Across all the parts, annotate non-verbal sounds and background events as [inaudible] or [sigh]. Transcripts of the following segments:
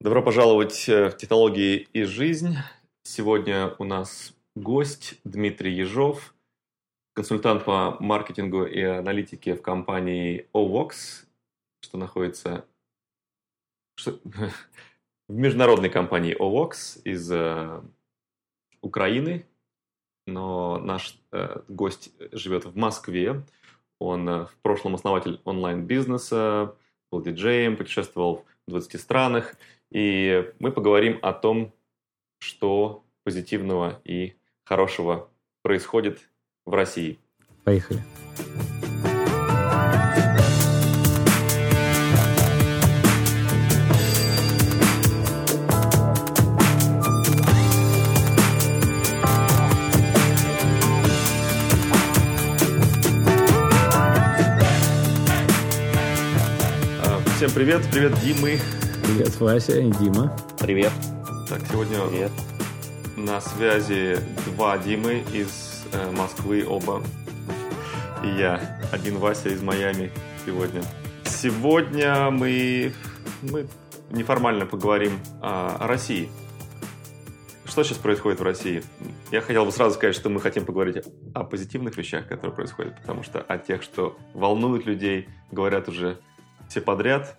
Добро пожаловать э, в «Технологии и жизнь». Сегодня у нас гость Дмитрий Ежов, консультант по маркетингу и аналитике в компании OVOX, что находится [laughs] в международной компании OVOX из э, Украины, но наш э, гость живет в Москве. Он в прошлом основатель онлайн-бизнеса, был диджеем, путешествовал в 20 странах – и мы поговорим о том, что позитивного и хорошего происходит в России. Поехали. Всем привет, привет, Димы. Привет, Вася и Дима. Привет. Так, сегодня Привет. на связи два Димы из э, Москвы оба. И я, один Вася из Майами сегодня. Сегодня мы, мы неформально поговорим о, о России. Что сейчас происходит в России? Я хотел бы сразу сказать, что мы хотим поговорить о позитивных вещах, которые происходят, потому что о тех, что волнует людей, говорят уже все подряд.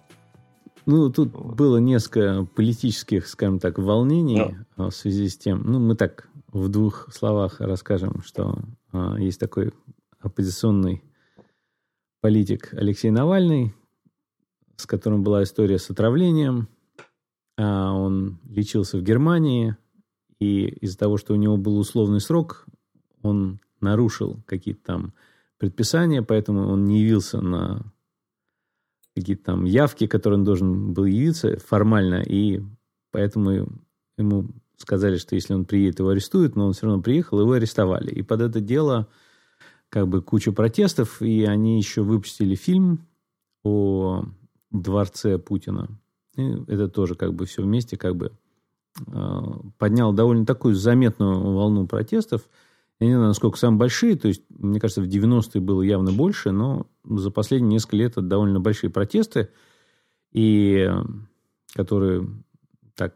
Ну, тут вот. было несколько политических, скажем так, волнений. Ну. А, в связи с тем. Ну, мы так в двух словах расскажем, что а, есть такой оппозиционный политик Алексей Навальный, с которым была история с отравлением. А он лечился в Германии, и из-за того, что у него был условный срок, он нарушил какие-то там предписания, поэтому он не явился на какие-то там явки, которые он должен был явиться формально, и поэтому ему сказали, что если он приедет, его арестуют, но он все равно приехал, его арестовали. И под это дело как бы куча протестов, и они еще выпустили фильм о дворце Путина. И это тоже как бы все вместе как бы э, поднял довольно такую заметную волну протестов. Я не знаю, насколько самые большие, то есть, мне кажется, в 90-е было явно больше, но за последние несколько лет это довольно большие протесты, и которые так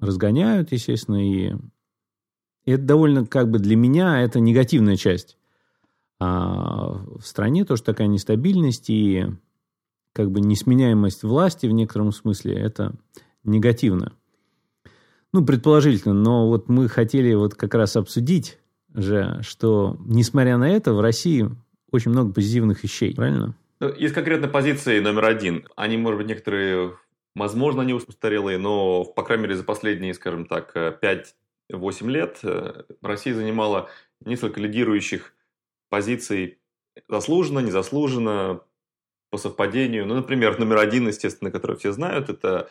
разгоняют, естественно, и, это довольно как бы для меня это негативная часть. А в стране тоже такая нестабильность и как бы несменяемость власти в некотором смысле это негативно. Ну, предположительно, но вот мы хотели вот как раз обсудить же, что, несмотря на это, в России очень много позитивных вещей, правильно? Ну, есть конкретно позиции номер один. Они, может быть, некоторые, возможно, они устарелые, но, по крайней мере, за последние, скажем так, 5-8 лет э, Россия занимала несколько лидирующих позиций заслуженно, незаслуженно, по совпадению. Ну, например, номер один, естественно, который все знают, это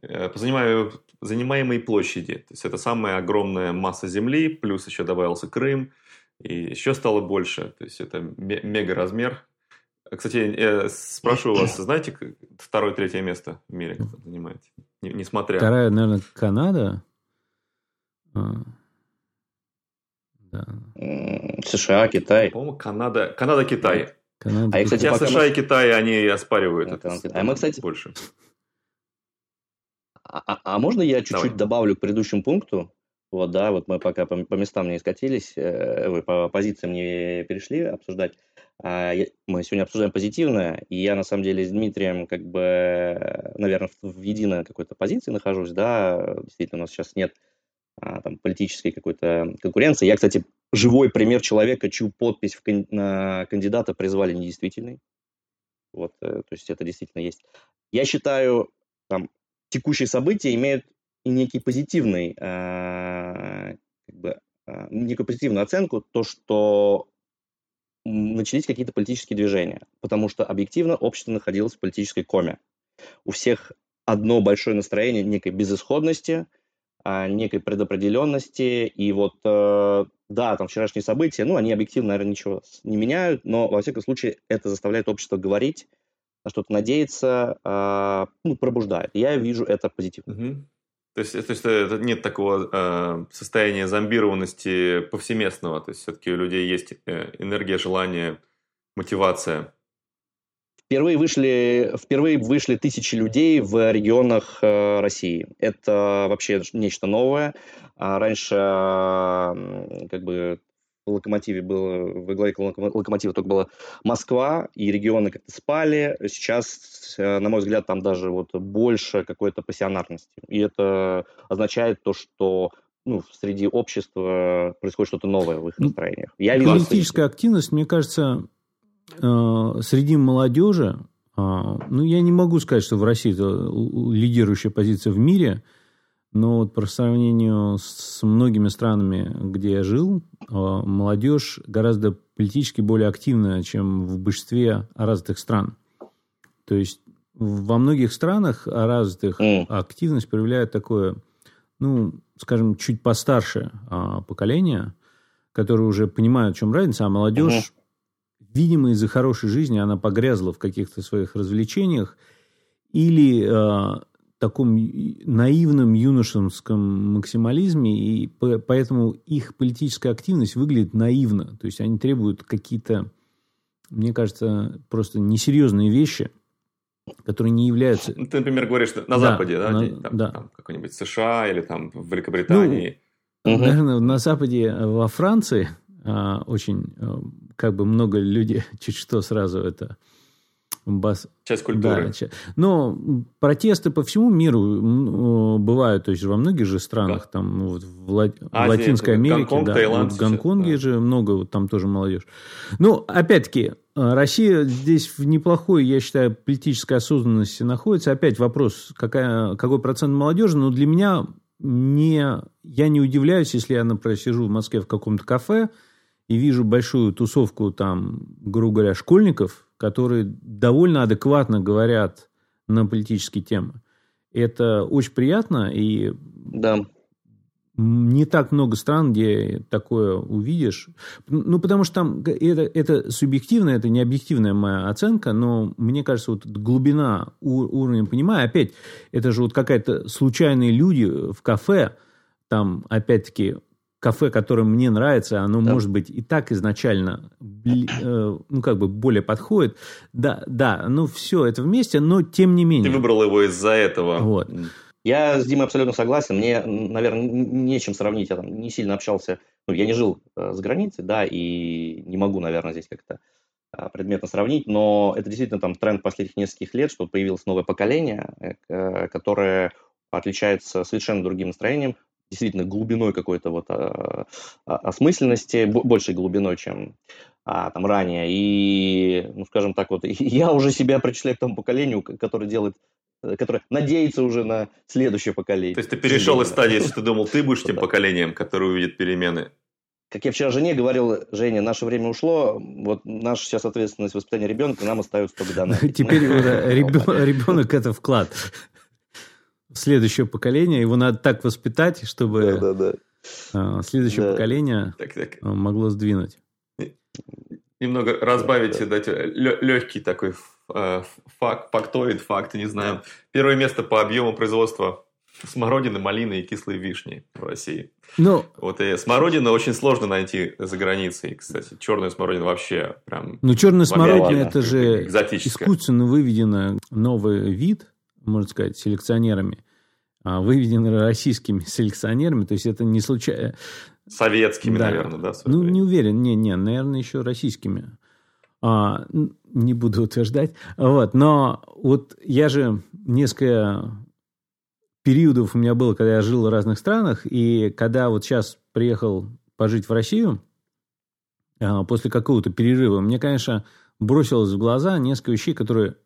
Э, по занимаемой площади. То есть это самая огромная масса земли, плюс еще добавился Крым, и еще стало больше. То есть это мега размер. Кстати, я спрашиваю вас, [coughs] знаете, второе, третье место в мире кто занимает? Несмотря... Вторая, наверное, Канада. А. Да. США, Китай. По-моему, Канада, Канада, Китай. Канада, а, кстати, Хотя США и Китай, они оспаривают это. А мы, кстати, больше. А, а, а можно я чуть-чуть добавлю к предыдущему пункту? Вот, да, вот мы пока по, по местам не скатились, э, по позициям не перешли обсуждать. А я, мы сегодня обсуждаем позитивное, и я на самом деле с Дмитрием как бы, наверное, в, в единой какой-то позиции нахожусь, да, действительно у нас сейчас нет а, там политической какой-то конкуренции. Я, кстати, живой пример человека, чью подпись в, на кандидата призвали недействительной. Вот, э, то есть это действительно есть. Я считаю, там, текущие события имеют и некий позитивный, э, как бы, э, некую позитивную оценку, то, что начались какие-то политические движения, потому что объективно общество находилось в политической коме. У всех одно большое настроение некой безысходности, э, некой предопределенности, и вот, э, да, там вчерашние события, ну, они объективно, наверное, ничего не меняют, но, во всяком случае, это заставляет общество говорить, на что-то надеяться, э, ну, пробуждает. Я вижу это позитивно. Угу. То есть, то есть это нет такого э, состояния зомбированности повсеместного. То есть все-таки у людей есть э, энергия, желание, мотивация. впервые вышли, впервые вышли тысячи людей в регионах э, России. Это вообще нечто новое. А раньше как бы в локомотиве было, в главе локомотива только была Москва, и регионы как-то спали. Сейчас, э, на мой взгляд, там даже вот больше какой-то пассионарности. И это означает то, что ну, среди общества происходит что-то новое в их ну, настроениях. Я вижу Политическая активность, мне кажется, э, среди молодежи, э, ну, я не могу сказать, что в России это лидирующая позиция в мире – но вот по сравнению с многими странами, где я жил, а, молодежь гораздо политически более активная, чем в большинстве развитых стран. То есть во многих странах развитых mm. активность проявляет такое, ну, скажем, чуть постарше а, поколение, которое уже понимает, в чем разница, а молодежь, mm-hmm. видимо, из-за хорошей жизни она погрязла в каких-то своих развлечениях или а, таком наивном юношеском максимализме, и поэтому их политическая активность выглядит наивно. То есть они требуют какие-то, мне кажется, просто несерьезные вещи, которые не являются... [laughs] Ты, например, говоришь на да, Западе, да? На, там, да. Там, какой-нибудь США или там в Великобритании. Ну, угу. Наверное, на Западе, во Франции а, очень а, как бы много людей [laughs] чуть что сразу это Бас... Часть культуры. Да, но протесты по всему миру бывают, то есть во многих же странах, да. там ну, вот в, Ла... Азия, в Латинской Америке, Гонконг, да, Таиланд вот в Гонконге да. же много, вот там тоже молодежь. Ну, опять-таки, э, Россия здесь в неплохой, я считаю, политической осознанности находится. Опять вопрос, какая, какой процент молодежи, но для меня не, я не удивляюсь, если я, например, сижу в Москве в каком-то кафе и вижу большую тусовку там, грубо говоря, школьников, которые довольно адекватно говорят на политические темы. Это очень приятно, и да. не так много стран, где такое увидишь. Ну, потому что там это, это субъективная, это не объективная моя оценка, но мне кажется, вот глубина уровня понимания, опять, это же вот какая-то случайные люди в кафе, там, опять-таки, кафе, которое мне нравится, оно, да. может быть, и так изначально, э, ну, как бы более подходит. Да, да, ну, все это вместе, но тем не менее. Ты выбрал его из-за этого. Вот. Я с Димой абсолютно согласен. Мне, наверное, нечем сравнить. Я там не сильно общался. Ну, я не жил э, за границей, да, и не могу, наверное, здесь как-то э, предметно сравнить, но это действительно там тренд последних нескольких лет, что появилось новое поколение, которое отличается совершенно другим настроением, действительно глубиной какой-то вот а, а, осмысленности, большей глубиной, чем а, там ранее. И, ну, скажем так, вот [laughs] я уже себя причисляю к тому поколению, которое делает э, которое надеется уже на следующее поколение. То есть ты перешел из стадии, если ты думал, ты будешь тем поколением, которое увидит перемены. Как я вчера жене говорил, Женя, наше время ушло, вот наша сейчас ответственность воспитания ребенка нам остается только данные. Теперь [laughs] ребенок это вклад следующее поколение, его надо так воспитать, чтобы да, да, да. следующее да. поколение так, так. Могло сдвинуть. Немного разбавить, да. дать легкий такой а, факт, фактоид, факт, не знаю. Первое место по объему производства смородины, малины и кислой вишни в России. Ну, вот и смородина очень сложно найти за границей, кстати. Черная смородина вообще прям... Ну, черная смородина это же искусственно выведено новый вид, можно сказать, селекционерами, а, выведены российскими селекционерами, то есть это не случайно. Советскими, да. наверное, да? Ну, время. не уверен, не, не, наверное, еще российскими. А, не буду утверждать. Вот, но вот я же несколько периодов у меня было, когда я жил в разных странах, и когда вот сейчас приехал пожить в Россию, а, после какого-то перерыва, мне, конечно, бросилось в глаза несколько вещей, которые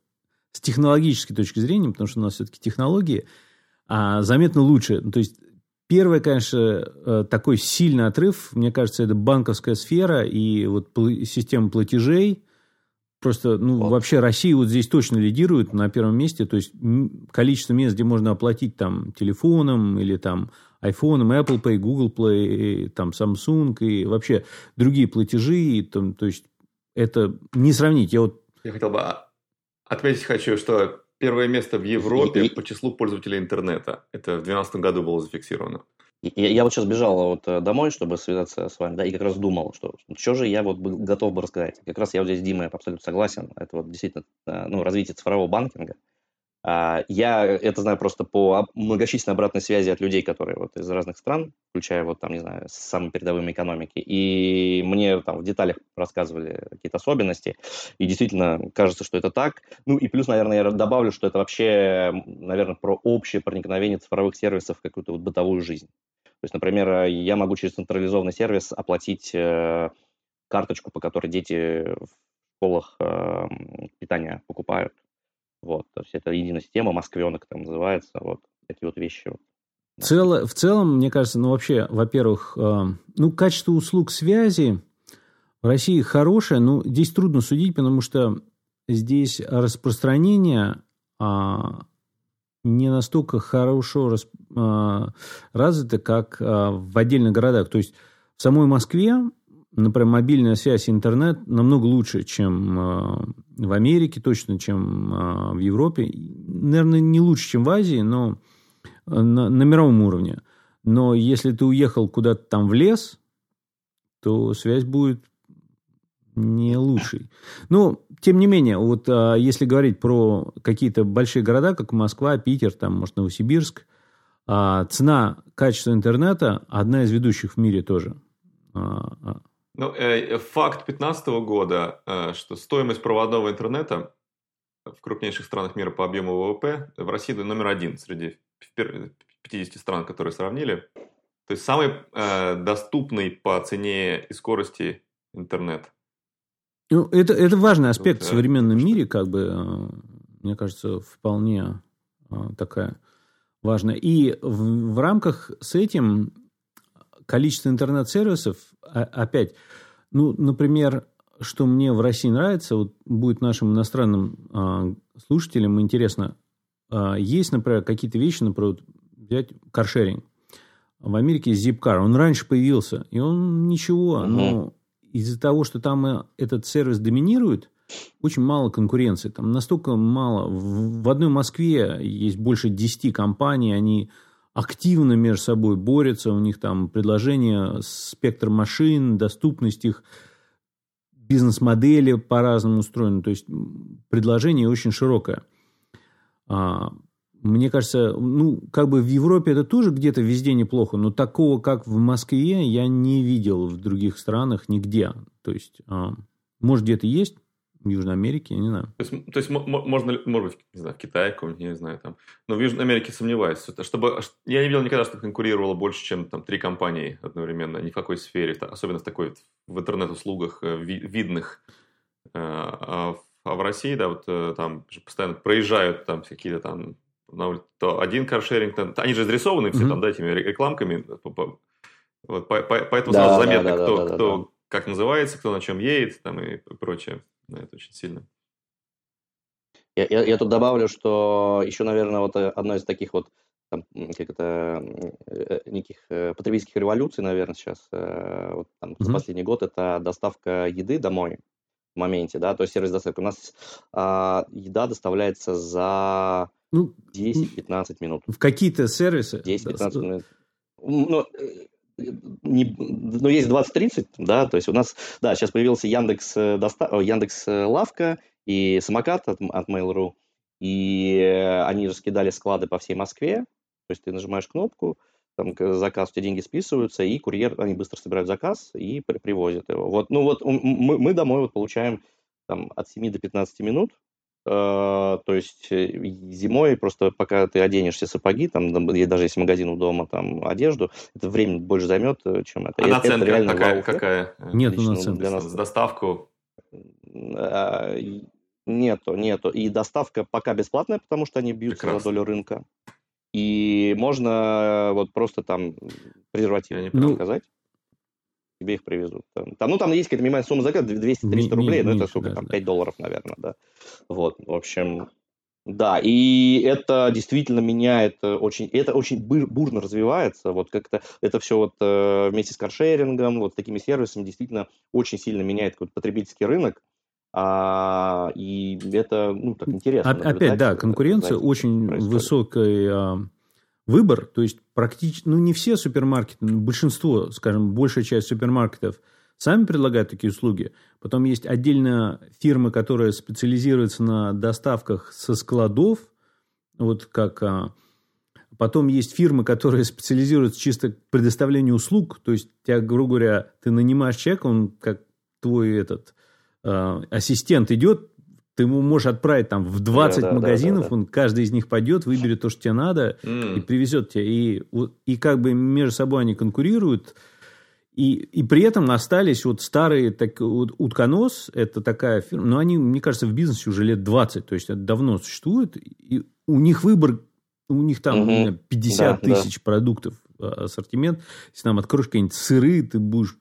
с технологической точки зрения, потому что у нас все-таки технологии, а, заметно лучше. То есть Первое, конечно, э, такой сильный отрыв, мне кажется, это банковская сфера и вот система платежей. Просто, ну, вот. вообще Россия вот здесь точно лидирует на первом месте. То есть количество мест, где можно оплатить там телефоном или там айфоном, Apple Pay, Google Play, там Samsung и вообще другие платежи. И, там, то есть это не сравнить. Я вот я хотел бы Отметить хочу, что первое место в Европе и, по числу пользователей интернета. Это в 2012 году было зафиксировано. Я, я вот сейчас бежал вот э, домой, чтобы связаться с вами, да, и как раз думал, что что же я вот готов бы рассказать. Как раз я вот здесь с Димой абсолютно согласен. Это вот действительно э, ну, развитие цифрового банкинга. А, я это знаю просто по многочисленной обратной связи от людей, которые вот из разных стран, включая вот там, не знаю, самые передовыми экономики. И мне там в деталях рассказывали какие-то особенности. И действительно кажется, что это так. Ну и плюс, наверное, я добавлю, что это вообще, наверное, про общее проникновение цифровых сервисов в какую-то вот бытовую жизнь. То есть, например, я могу через централизованный сервис оплатить э, карточку, по которой дети в школах э, питание покупают вот, то есть это единая система, Москвенок там называется, вот эти вот вещи. Цело, в целом, мне кажется, ну вообще, во-первых, э, ну качество услуг связи в России хорошее, но здесь трудно судить, потому что здесь распространение а, не настолько хорошо а, развито, как а, в отдельных городах. То есть в самой Москве например, мобильная связь интернет намного лучше, чем э, в Америке, точно, чем э, в Европе. Наверное, не лучше, чем в Азии, но э, на, на мировом уровне. Но если ты уехал куда-то там в лес, то связь будет не лучшей. Но, тем не менее, вот если говорить про какие-то большие города, как Москва, Питер, там, может, Новосибирск, цена качества интернета одна из ведущих в мире тоже. Ну, э, факт 2015 года, э, что стоимость проводного интернета в крупнейших странах мира по объему ВВП в России номер один среди 50 стран, которые сравнили. То есть самый э, доступный по цене и скорости интернет. Ну, это, это важный аспект вот, в современном что... мире, как бы, э, мне кажется, вполне э, такая важная. И в, в рамках с этим количество интернет-сервисов, а, опять, ну, например, что мне в России нравится, вот будет нашим иностранным а, слушателям интересно, а, есть, например, какие-то вещи, например, взять каршеринг. В Америке Zipcar, он раньше появился, и он ничего, угу. но из-за того, что там э, этот сервис доминирует, очень мало конкуренции. Там настолько мало. В, в одной Москве есть больше 10 компаний, они активно между собой борются, у них там предложения, спектр машин, доступность их, бизнес-модели по-разному устроены, то есть предложение очень широкое. А, мне кажется, ну, как бы в Европе это тоже где-то везде неплохо, но такого, как в Москве, я не видел в других странах нигде. То есть, а, может, где-то есть, Южной Америке, я не знаю. То есть, то есть можно, может быть, не знаю, в Китае каком-нибудь, не знаю, там. Но в Южной Америке сомневаюсь. Чтобы, я не видел никогда, что конкурировало больше, чем там три компании одновременно, ни в какой сфере, особенно в такой, в интернет-услугах э, видных. Э, а, а в России, да, вот э, там постоянно проезжают там какие-то там то один каршеринг, там, они же изрисованы все mm-hmm. там, да, этими рекламками. Вот, поэтому да, сразу заметно, да, да, кто, да, да, кто да. как называется, кто на чем едет там, и прочее на это очень сильно. Я, я, я тут добавлю, что еще, наверное, вот э, одна из таких вот там, как это, э, неких э, потребительских революций, наверное, сейчас, вот, там, mm-hmm. за последний год, это доставка еды домой в моменте, да, то есть сервис доставки. У нас а, еда доставляется за ну, 10-15 минут. В какие-то сервисы? 10-15 да, минут. Ну, не, ну, есть 20-30, да, то есть у нас, да, сейчас появился Яндекс, э, доста, Яндекс э, Лавка и самокат от, от Mail.ru, и они раскидали склады по всей Москве, то есть ты нажимаешь кнопку, там заказ, у тебя деньги списываются, и курьер, они быстро собирают заказ и при, привозят его. Вот, ну вот мы, мы домой вот получаем там от 7 до 15 минут, Э, то есть э, зимой просто пока ты оденешься сапоги, там даже если магазин у дома, там одежду, это время больше займет, э, чем это. А наценка это какая? какая? Нет наценки. Для нас. Доставку? А, нету, нету. И доставка пока бесплатная, потому что они бьются Прекрасно. за долю рынка. И можно вот просто там презервативы ну, сказать тебе их привезут. Там, ну, там есть какая-то минимальная сумма заказа, 200-300 рублей, но это сколько, да, там, 5 да. долларов, наверное, да. Вот, в общем, да, и это действительно меняет э, очень, это очень бурно развивается, вот как-то это все вот э, вместе с каршерингом, вот с такими сервисами действительно очень сильно меняет какой-то потребительский рынок, А, и это, ну, так интересно. Опять, да, конкуренция, очень высокий а, выбор, то есть практически, ну, не все супермаркеты, но большинство, скажем, большая часть супермаркетов сами предлагают такие услуги. Потом есть отдельно фирмы, которые специализируются на доставках со складов, вот как... А, потом есть фирмы, которые [laughs] специализируются чисто в предоставлении услуг, то есть, тебя, грубо говоря, ты нанимаешь человека, он как твой этот Э, ассистент идет, ты ему можешь отправить там в 20 да, магазинов, да, да, да. он каждый из них пойдет, выберет то, что тебе надо, mm. и привезет тебе. И, и как бы между собой они конкурируют. И, и при этом остались вот старые, так, вот, утконос, это такая фирма, но они, мне кажется, в бизнесе уже лет 20, то есть это давно существует, и у них выбор, у них там угу. 50 да, тысяч да. продуктов э, ассортимент, если там откроешь какие-нибудь сыры, ты будешь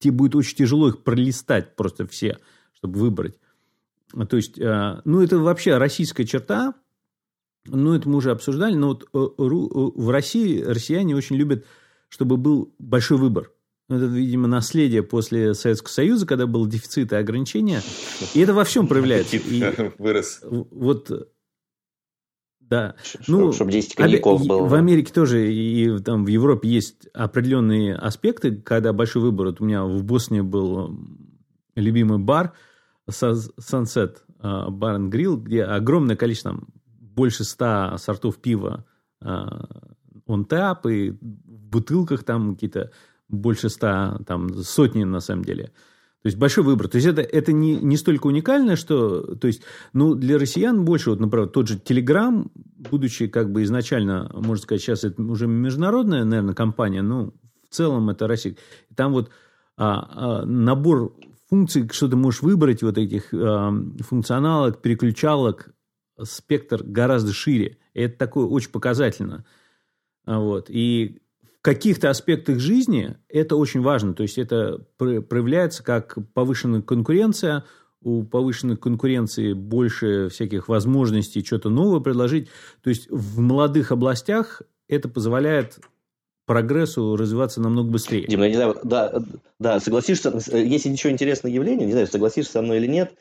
тебе будет очень тяжело их пролистать просто все, чтобы выбрать. То есть, э, ну, это вообще российская черта, ну, это мы уже обсуждали, но вот э, э, в России россияне очень любят, чтобы был большой выбор. Это, видимо, наследие после Советского Союза, когда был дефицит и ограничения. И это во всем проявляется. [laughs] И, вырос. Вот да. ну, чтобы 10 коньяков было. В Америке тоже и там в Европе есть определенные аспекты, когда большой выбор. Вот у меня в Боснии был любимый бар Sunset а, Bar and Grill, где огромное количество, там, больше ста сортов пива он а, тап, и в бутылках там какие-то больше ста, там сотни на самом деле. То есть большой выбор. То есть это, это не, не столько уникально, что... То есть, ну, для россиян больше, вот, например, тот же Telegram, будучи как бы изначально, можно сказать, сейчас это уже международная, наверное, компания, но в целом это Россия. Там вот а, а, набор функций, что ты можешь выбрать, вот этих а, функционалок, переключалок, спектр гораздо шире. И это такое очень показательно. А, вот. И каких-то аспектах жизни это очень важно. То есть это проявляется как повышенная конкуренция, у повышенной конкуренции больше всяких возможностей что-то новое предложить. То есть в молодых областях это позволяет прогрессу развиваться намного быстрее. Дим, я не знаю, да, да, согласишься, если ничего интересное явление, не знаю, согласишься со мной или нет,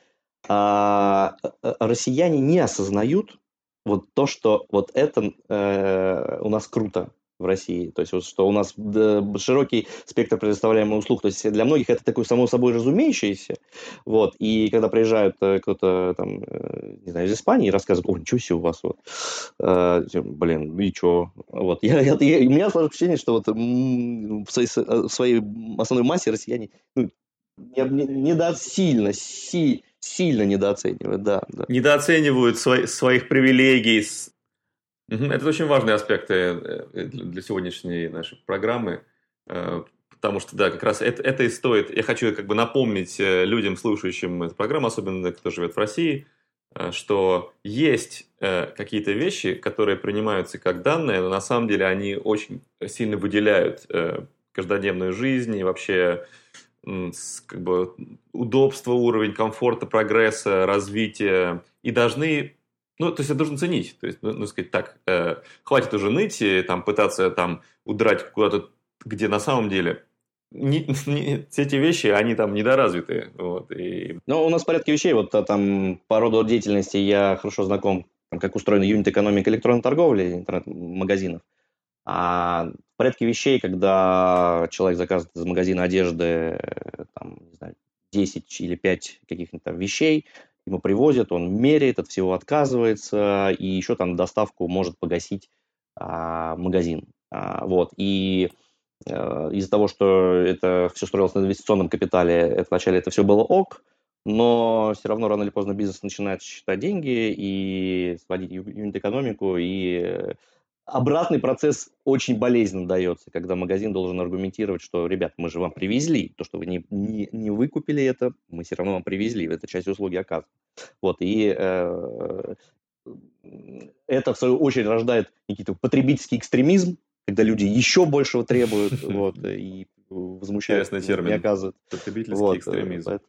а, а, россияне не осознают вот то, что вот это э, у нас круто в России. То есть, вот, что у нас широкий спектр предоставляемых услуг. То есть, для многих это такое само собой разумеющееся. Вот. И когда приезжают э, кто-то там, э, не знаю, из Испании и рассказывают, о, ничего себе у вас вот. Э, блин, и что? Вот. Я, я, я, у меня сложилось впечатление, что вот в своей, в своей основной массе россияне ну, недосильно, си, сильно недооценивают, да, да. Недооценивают свои, своих привилегий, это очень важные аспекты э, для сегодняшней нашей программы, э, потому что, да, как раз это, это и стоит. Я хочу как бы напомнить э, людям, слушающим эту программу, особенно кто живет в России, что есть какие-то вещи, которые принимаются как данные, но на самом деле они очень сильно выделяют каждодневную жизнь и вообще как бы удобство, уровень комфорта, прогресса, развития и должны ну, то есть это должен ценить. То есть, ну, сказать так, э, хватит уже ныть и там пытаться там удрать куда-то, где на самом деле не, [laughs] не, эти вещи, они там недоразвитые. Вот, и... Ну, у нас в порядке вещей, вот а, там по роду деятельности я хорошо знаком, там, как устроена юнит-экономика электронной торговли, интернет-магазинов. А в порядке вещей, когда человек заказывает из магазина одежды там, не знаю, 10 или 5 каких-нибудь там вещей, ему привозят, он меряет, от всего отказывается, и еще там доставку может погасить а, магазин. А, вот, и а, из-за того, что это все строилось на инвестиционном капитале, это вначале это все было ок, но все равно рано или поздно бизнес начинает считать деньги и сводить юнит-экономику, и обратный процесс очень болезненно дается, когда магазин должен аргументировать, что, ребят, мы же вам привезли, то, что вы не, не, не выкупили это, мы все равно вам привезли, это часть услуги оказываем. Вот, и э, это, в свою очередь, рождает какие-то потребительский экстремизм, когда люди еще большего требуют, вот, и [laughs] возмущаются, не оказывают. Потребительский вот, экстремизм.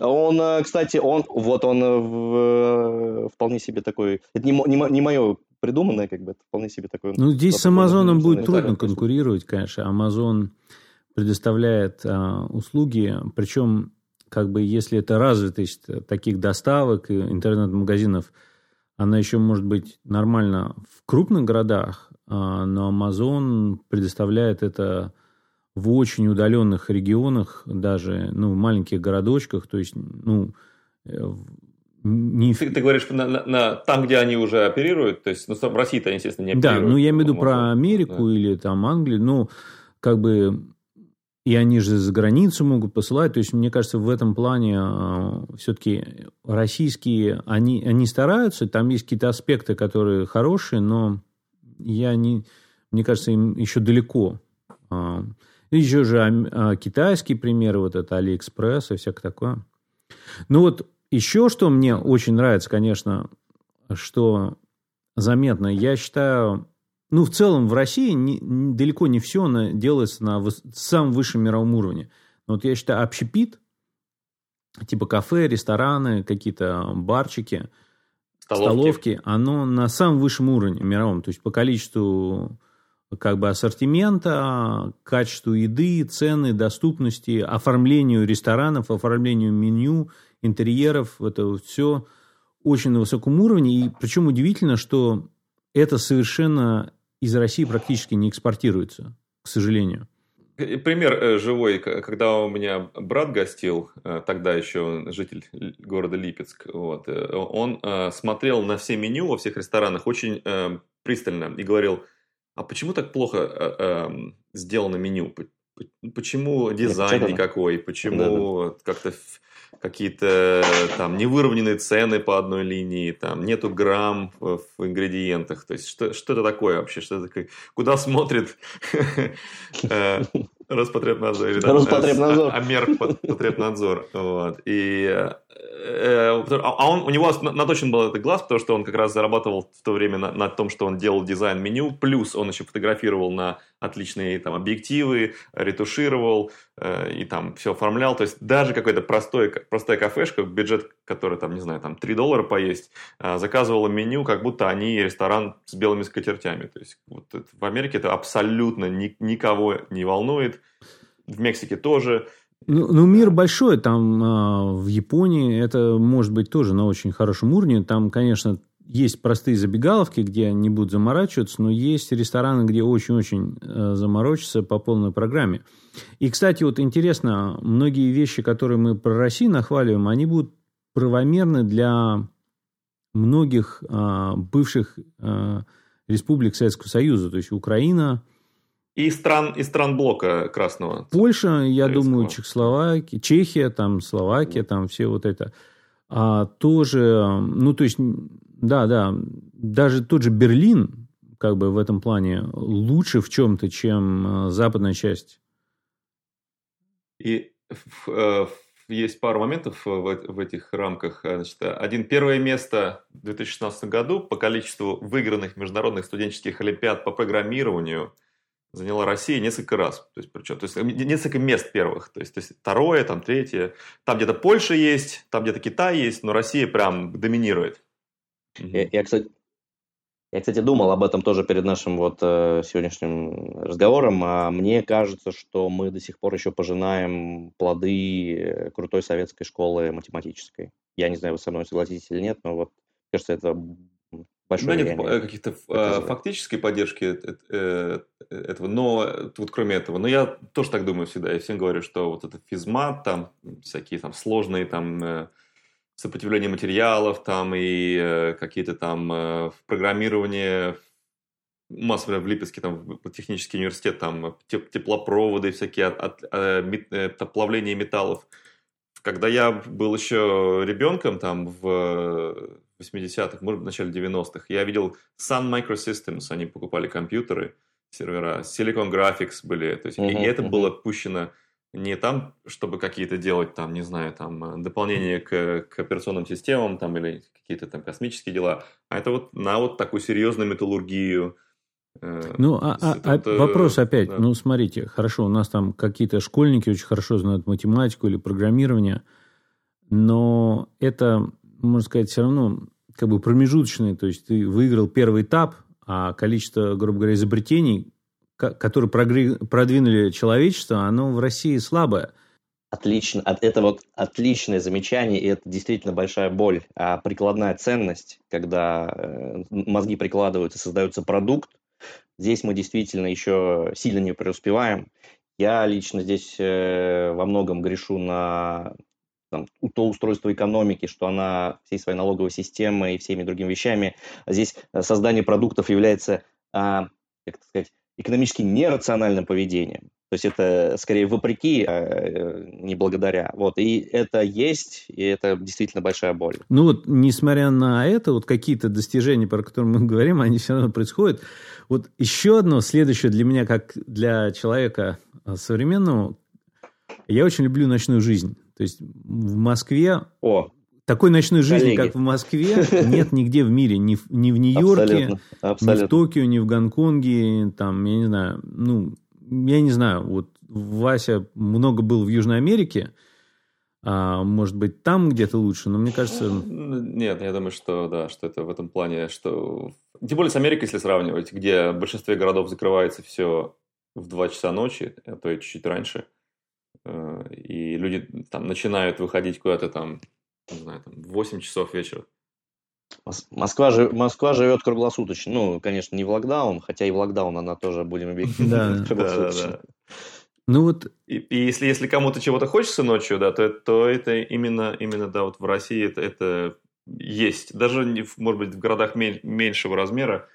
Он, э, кстати, он, вот он э, в, вполне себе такой, это не, не, не мое придуманное, как бы, это вполне себе такое... Ну, здесь с Амазоном будет трудно конкурировать, конечно. Амазон предоставляет а, услуги, причем как бы, если это развитость таких доставок и интернет-магазинов, она еще может быть нормально в крупных городах, а, но Amazon предоставляет это в очень удаленных регионах, даже ну, в маленьких городочках, то есть ну, э, не... Ты, ты говоришь на, на, на, там, где они уже оперируют, то есть ну, в России-то, естественно, не оперируют. Да, ну я имею в виду про Америку да. или там Англию, ну как бы и они же за границу могут посылать. То есть, мне кажется, в этом плане э, все-таки российские, они, они стараются, там есть какие-то аспекты, которые хорошие, но я не, мне кажется, им еще далеко. Э, еще же э, китайские примеры, вот это Алиэкспресс и всякое такое. Ну вот еще что мне очень нравится, конечно, что заметно, я считаю, ну, в целом в России не, далеко не все на, делается на выс, самом высшем мировом уровне. Но вот я считаю, общепит, типа кафе, рестораны, какие-то барчики, столовки. столовки, оно на самом высшем уровне мировом. То есть по количеству как бы ассортимента, качеству еды, цены, доступности, оформлению ресторанов, оформлению меню, интерьеров, это все очень на высоком уровне. И причем удивительно, что это совершенно из России практически не экспортируется, к сожалению. Пример э, живой, когда у меня брат гостил, э, тогда еще житель города Липецк, вот, э, он смотрел на все меню во всех ресторанах очень пристально и говорил, а почему так плохо сделано меню? Почему дизайн никакой? Почему да, да. как-то какие-то там невыровненные цены по одной линии, там нету грамм в, ингредиентах. То есть что, что это такое вообще? Что это такое? Куда смотрит [laughs] э, Роспотребнадзор? Роспотребнадзор. Амерпотребнадзор. Вот. И э, Э, а он, у него наточен был этот глаз, потому что он как раз зарабатывал в то время на, на том, что он делал дизайн меню, плюс он еще фотографировал на отличные там объективы, ретушировал э, и там все оформлял. То есть даже какой-то простой, простая кафешка, бюджет, который там, не знаю, там 3 доллара поесть, э, заказывала меню, как будто они ресторан с белыми скатертями. То есть вот это, в Америке это абсолютно ни, никого не волнует. В Мексике тоже. Ну, ну, мир большой, там а, в Японии это может быть тоже на очень хорошем уровне. Там, конечно, есть простые забегаловки, где не будут заморачиваться, но есть рестораны, где очень-очень э, заморочатся по полной программе. И, кстати, вот интересно, многие вещи, которые мы про Россию нахваливаем, они будут правомерны для многих э, бывших э, республик Советского Союза. То есть Украина, и стран, и стран блока красного. Польша, я думаю, Чехословакия, Чехия, там, Словакия, там все вот это. А тоже, ну, то есть, да, да, даже тот же Берлин, как бы в этом плане, лучше в чем-то, чем э, западная часть. И э, есть пару моментов в, в этих рамках. Значит, один первое место в 2016 году по количеству выигранных международных студенческих олимпиад по программированию – заняла Россия несколько раз. То есть, причем, то есть несколько мест первых. То есть, то есть второе, там третье. Там где-то Польша есть, там где-то Китай есть, но Россия прям доминирует. Я, я, кстати, я, кстати, думал об этом тоже перед нашим вот э, сегодняшним разговором. А мне кажется, что мы до сих пор еще пожинаем плоды э, крутой советской школы математической. Я не знаю, вы со мной согласитесь или нет, но вот кажется, это большое да, нет э, каких-то э, фактической поддержки э, этого, но вот кроме этого, но я тоже так думаю всегда, я всем говорю, что вот это физмат, там всякие там сложные там сопротивление материалов, там и какие-то там в программировании массово в Липецке, там технический университет, там теплопроводы всякие, от, от, от, плавление металлов. Когда я был еще ребенком, там в 80-х, может, в начале 90-х, я видел Sun Microsystems, они покупали компьютеры, сервера, Silicon Graphics были, то есть, uh-huh, и это uh-huh. было пущено не там, чтобы какие-то делать, там, не знаю, там, дополнения к, к операционным системам, там, или какие-то там космические дела, а это вот на вот такую серьезную металлургию, э, ну, а, а, а вопрос опять. Да. Ну, смотрите, хорошо, у нас там какие-то школьники очень хорошо знают математику или программирование, но это можно сказать, все равно как бы промежуточные. То есть ты выиграл первый этап, а количество, грубо говоря, изобретений, которые продвинули человечество, оно в России слабое. Отлично. Это вот отличное замечание, и это действительно большая боль. А прикладная ценность, когда э, мозги прикладываются, создается продукт, здесь мы действительно еще сильно не преуспеваем. Я лично здесь э, во многом грешу на там, то устройство экономики, что она всей своей налоговой системой и всеми другими вещами. Здесь э, создание продуктов является, а, как сказать, экономически нерациональным поведением. То есть это скорее вопреки, а не благодаря. Вот. И это есть, и это действительно большая боль. Ну вот, несмотря на это, вот какие-то достижения, про которые мы говорим, они все равно происходят. Вот еще одно следующее для меня, как для человека а, современного, я очень люблю ночную жизнь. То есть в Москве О, такой ночной жизни, как в Москве, нет нигде в мире. Ни, ни в Нью-Йорке, ни в Токио, ни в Гонконге. Там, я не знаю, ну, я не знаю, вот Вася много был в Южной Америке, а, может быть, там где-то лучше, но мне кажется... Нет, я думаю, что да, что это в этом плане, что... Тем более с Америкой, если сравнивать, где в большинстве городов закрывается все в 2 часа ночи, а то и чуть-чуть раньше, и люди там начинают выходить куда-то там, не знаю, там, в 8 часов вечера. Москва, Москва живет круглосуточно. Ну, конечно, не в локдаун, хотя и в локдаун она тоже, будем [laughs] объективны, да, да, да. Ну вот... И, и если, если кому-то чего-то хочется ночью, да, то, то это именно, именно, да, вот в России это, это есть. Даже, может быть, в городах меньшего размера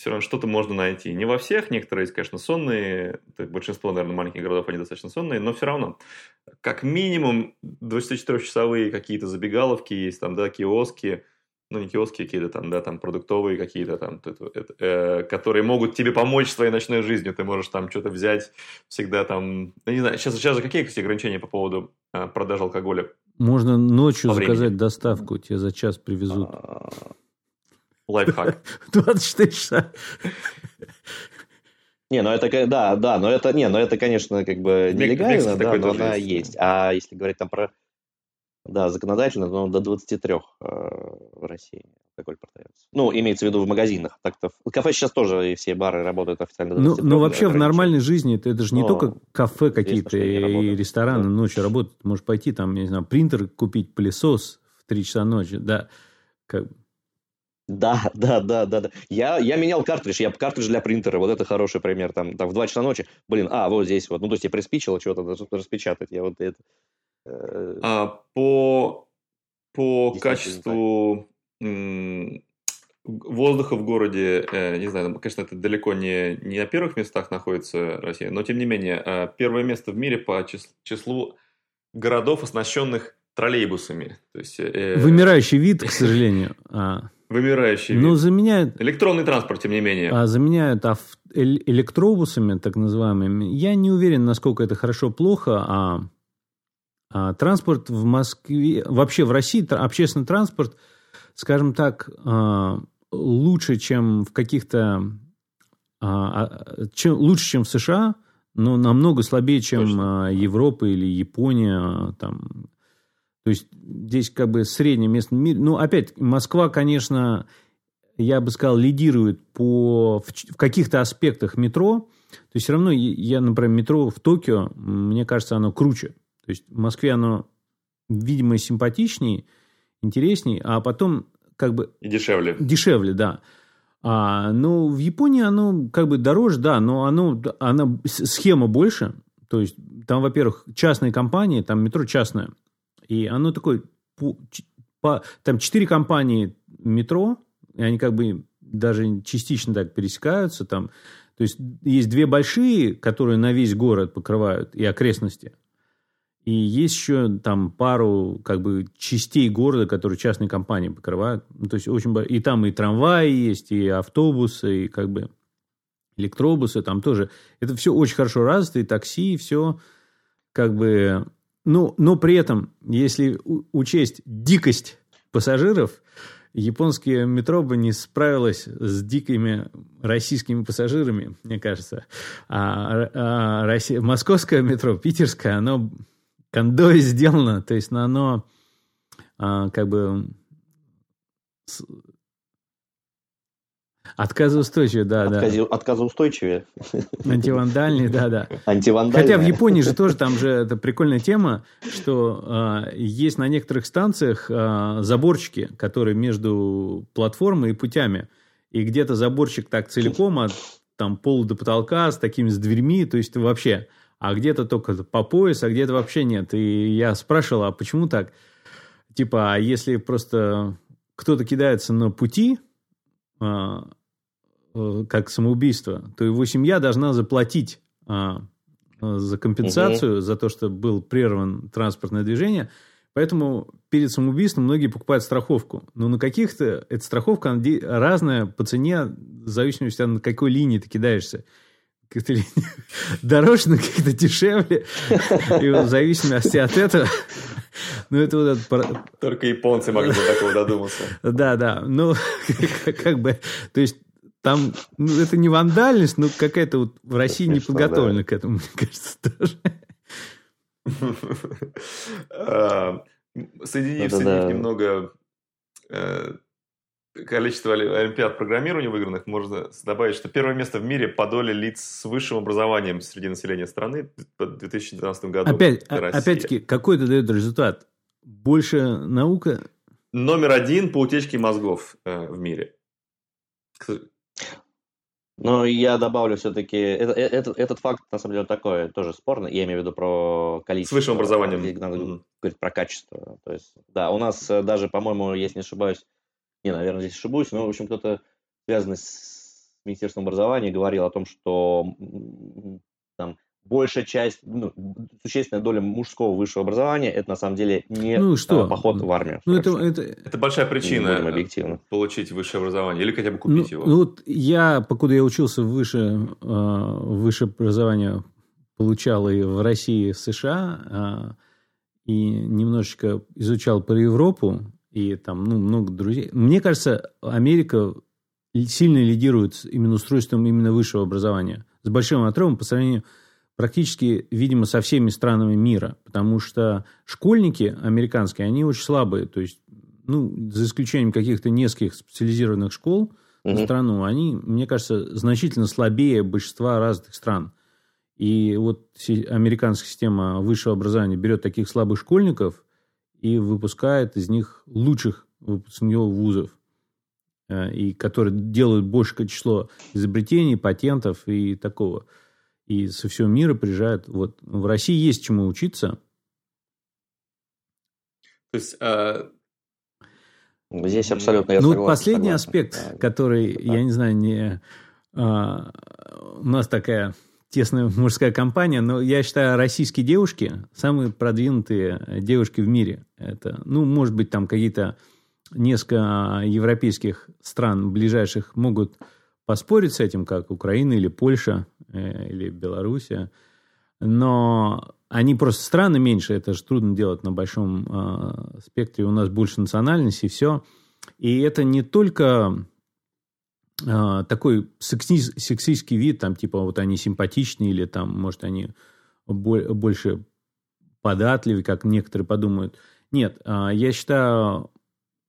все равно что-то можно найти. Не во всех, некоторые конечно, сонные, большинство, наверное, маленьких городов, они достаточно сонные, но все равно, как минимум, 24-часовые какие-то забегаловки есть, там, да, киоски, ну, не киоски какие-то там, да, там продуктовые какие-то там, э, которые могут тебе помочь с твоей ночной жизнью. Ты можешь там что-то взять всегда там, ну, не знаю, сейчас, сейчас же какие есть ограничения по поводу э, продажи алкоголя? Можно ночью заказать доставку, тебе за час привезут. А, лайфхак. [laughs] 24 часа. Не, ну это, да, да, но это, не, но это, конечно, как бы нелегально, да, но она есть. А если говорить там про да, законодательно, но до 23 э, в России алкоголь продается. Ну, имеется в виду в магазинах. Так-то в кафе сейчас тоже и все бары работают официально до 23. Ну, ну вообще в нормальной жизни это, это же не но только кафе какие-то и рестораны да. ночью работают. Можешь пойти там, я не знаю, принтер купить, пылесос в 3 часа ночи, да. Как... Да, [laughs] да, да, да, да. Я, я менял картридж, я картридж для принтера, вот это хороший пример. Там, там в 2 часа ночи, блин, а, вот здесь вот, ну, то есть я приспичило что-то распечатать, я вот это Э, а, по по качеству воздуха в городе, э, не знаю, конечно, это далеко не, не на первых местах находится Россия, но тем не менее, э, первое место в мире по числу городов, оснащенных троллейбусами. То есть, э, Вымирающий вид, к сожалению. А. Вымирающий ну, вид. Но заменяют... Электронный транспорт, тем не менее. А заменяют ав... электробусами, так называемыми. Я не уверен, насколько это хорошо-плохо, а а, транспорт в Москве, вообще в России общественный транспорт, скажем так, а, лучше, чем в каких-то... А, чем, лучше, чем в США, но намного слабее, чем Точно. Европа или Япония. Там. То есть здесь как бы среднее место в мире. Ну, опять, Москва, конечно, я бы сказал, лидирует по, в, в каких-то аспектах метро. То есть все равно я, например, метро в Токио, мне кажется, оно круче. То есть в Москве оно, видимо, симпатичнее, интереснее, а потом как бы... И дешевле. Дешевле, да. А, ну, в Японии оно как бы дороже, да, но оно, она, схема больше. То есть там, во-первых, частные компании, там метро частное. И оно такое... По, там четыре компании метро, и они как бы даже частично так пересекаются. Там. То есть есть две большие, которые на весь город покрывают и окрестности. И есть еще там пару как бы частей города, которые частные компании покрывают. Ну, то есть очень и там и трамваи есть, и автобусы, и как бы электробусы там тоже. Это все очень хорошо развито, и такси, и все как бы... Ну, но при этом, если учесть дикость пассажиров, японское метро бы не справилось с дикими российскими пассажирами, мне кажется. А, а Россия, московское метро, питерское, оно кондой сделано, то есть оно а, как бы Отказоустойчивее, да, Откази, да. Отказоустойчивее. Антивандальный, да, да. Антивандальный. Хотя в Японии же тоже там же это прикольная тема, что э, есть на некоторых станциях э, заборчики, которые между платформой и путями. И где-то заборчик так целиком от там пола до потолка с такими с дверьми, то есть вообще. А где-то только по пояс, а где-то вообще нет. И я спрашивал, а почему так? Типа, а если просто кто-то кидается на пути, а, как самоубийство, то его семья должна заплатить а, за компенсацию, угу. за то, что был прерван транспортное движение. Поэтому перед самоубийством многие покупают страховку. Но на каких-то эта страховка разная по цене, в зависимости от на какой линии ты кидаешься. Как-то [laughs] дороже, но как-то дешевле. И в зависимости от этого ну, это вот этот... Только японцы могли до такого додуматься. Да, да. Ну, [laughs] как бы, то есть, там, ну, это не вандальность, но какая-то вот в России не подготовлена к этому, [laughs] мне кажется, тоже. А, соединив, соединив немного э, количество олимпиад программирования выигранных, можно добавить, что первое место в мире по доле лиц с высшим образованием среди населения страны в 2012 году. Опять, опять-таки, какой это дает результат? Больше наука? Номер один по утечке мозгов э, в мире. Но я добавлю все-таки, это, э, это, этот факт на самом деле такой тоже спорный, я имею в виду про количество. С высшим образованием. Надо mm-hmm. говорить про качество. То есть, да, у нас э, даже, по-моему, если не ошибаюсь, не, наверное, здесь ошибусь, но, в общем, кто-то, связанный с Министерством образования, говорил о том, что там большая часть, ну, существенная доля мужского высшего образования, это на самом деле не ну, что? А, поход в армию. Ну, это, это... это большая причина объективно. получить высшее образование или хотя бы купить ну, его. Ну, вот я, покуда я учился в высшее, э, высшее образование, получал и в России, и в США, э, и немножечко изучал про Европу, и там ну, много друзей. Мне кажется, Америка сильно лидирует именно устройством именно высшего образования с большим отрывом по сравнению практически, видимо, со всеми странами мира, потому что школьники американские, они очень слабые, то есть, ну, за исключением каких-то нескольких специализированных школ mm-hmm. на страну, они, мне кажется, значительно слабее большинства разных стран. И вот американская система высшего образования берет таких слабых школьников и выпускает из них лучших выпускников вузов, э, и которые делают большее число изобретений, патентов и такого. И со всего мира приезжают. Вот в России есть чему учиться. То есть а... Здесь абсолютно я Ну, согласен, последний согласен. аспект, да. который, да. я не знаю, не а, у нас такая тесная мужская компания, но я считаю, российские девушки самые продвинутые девушки в мире. Это, ну, может быть, там какие-то несколько европейских стран ближайших могут поспорить с этим, как Украина или Польша или Белоруссия. Но они просто страны меньше, это же трудно делать на большом э, спектре. У нас больше национальностей, все. И это не только э, такой секси, сексистский вид, там, типа, вот они симпатичные, или там, может, они больше податливы, как некоторые подумают. Нет, э, я считаю,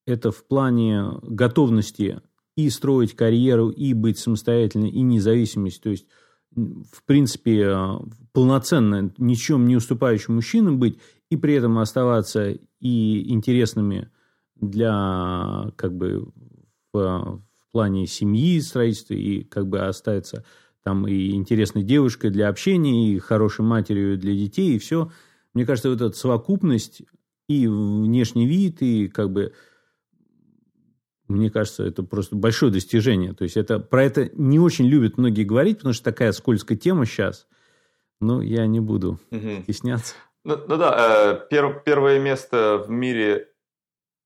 это в плане готовности и строить карьеру, и быть самостоятельной, и независимость. То есть, в принципе, э, полноценно ничем не уступающим мужчинам быть, и при этом оставаться и интересными для, как бы, в, в плане семьи, строительства, и как бы остается там и интересной девушкой для общения, и хорошей матерью для детей, и все. Мне кажется, вот эта совокупность и внешний вид, и как бы мне кажется, это просто большое достижение. То есть это про это не очень любят многие говорить, потому что такая скользкая тема сейчас. Но я не буду угу. стесняться. Ну, ну да, э, пер, первое место в мире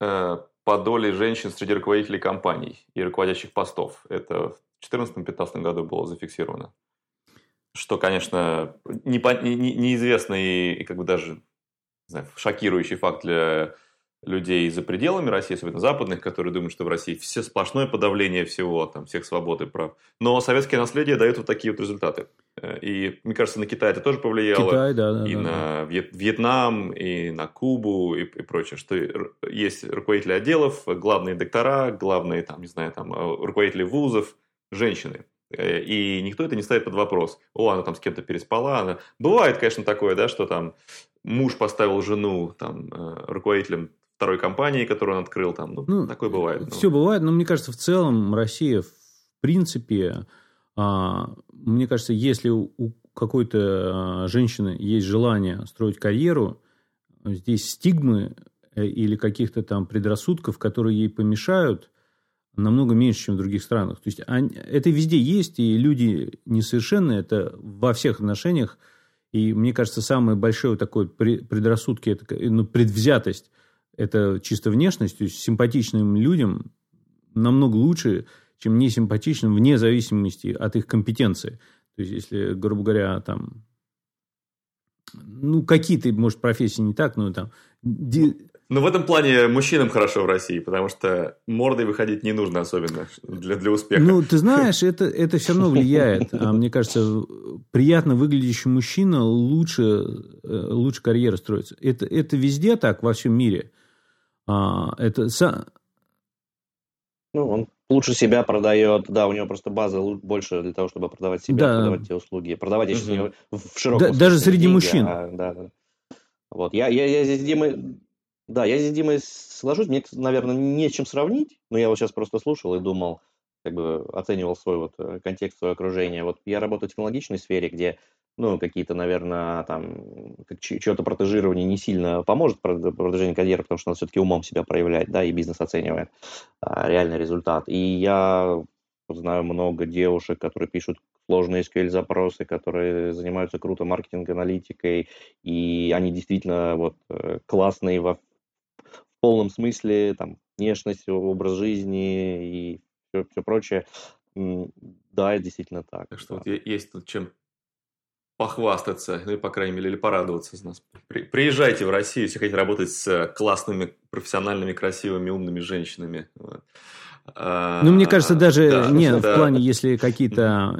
э, по доле женщин среди руководителей компаний и руководящих постов. Это в 2014-2015 году было зафиксировано. Что, конечно, не, не, неизвестный и как бы даже знаю, шокирующий факт для людей за пределами России, особенно западных, которые думают, что в России все сплошное подавление всего, там, всех свобод и прав. Но советское наследие дает вот такие вот результаты. Э, и, мне кажется, на Китай это тоже повлияло. Китай, да, да, и да, на да. Вьетнам, и на Кубу, и, и прочее. Что есть руководители отделов, главные доктора, главные, там, не знаю, там, э, руководители вузов, женщины. Э, и никто это не ставит под вопрос. О, она там с кем-то переспала. Она... Бывает, конечно, такое, да, что там муж поставил жену там, руководителем второй компании, которую он открыл. Там, ну, ну, такое бывает. Ну. Все бывает, но мне кажется, в целом Россия, в принципе, а, мне кажется, если у какой-то а, женщины есть желание строить карьеру, здесь стигмы э, или каких-то там предрассудков, которые ей помешают, намного меньше, чем в других странах. То есть они, это везде есть, и люди несовершенные, это во всех отношениях. И мне кажется, самое большое такое предрассудки, это ну, предвзятость, это чисто внешность. То есть симпатичным людям намного лучше, чем несимпатичным, вне зависимости от их компетенции. То есть, если, грубо говоря, там, ну, какие-то, может, профессии не так, но там ну, в этом плане мужчинам хорошо в России, потому что мордой выходить не нужно особенно для, для успеха. Ну, ты знаешь, это, это все равно влияет. А мне кажется, приятно выглядящий мужчина лучше, э, лучше карьера строится. Это, это везде так, во всем мире. А, это... Ну, он лучше себя продает, да, у него просто база больше для того, чтобы продавать себя, да. продавать те услуги. Продавать, угу. в широком да, Даже среди деньги, мужчин. А, да, да. Вот, я, я, я здесь, Дима, да, я здесь, Димой, сложусь. Мне, наверное, не с чем сравнить, но я вот сейчас просто слушал и думал, как бы оценивал свой вот э, контекст, свое окружение. Вот я работаю в технологичной сфере, где, ну, какие-то, наверное, там, чье-то протежирование не сильно поможет продвижению карьеры, потому что надо все-таки умом себя проявлять, да, и бизнес оценивает а, реальный результат. И я знаю много девушек, которые пишут сложные SQL-запросы, которые занимаются круто маркетинг-аналитикой, и они действительно вот э, классные во полном смысле, там, внешность, образ жизни и все, все прочее. Да, действительно так. Так что да. вот есть тут чем похвастаться, ну и, по крайней мере, или порадоваться из нас. При, приезжайте в Россию, если хотите работать с классными, профессиональными, красивыми, умными женщинами. Вот. А, ну, мне кажется, даже да, не [laughs] да. в плане, если какие-то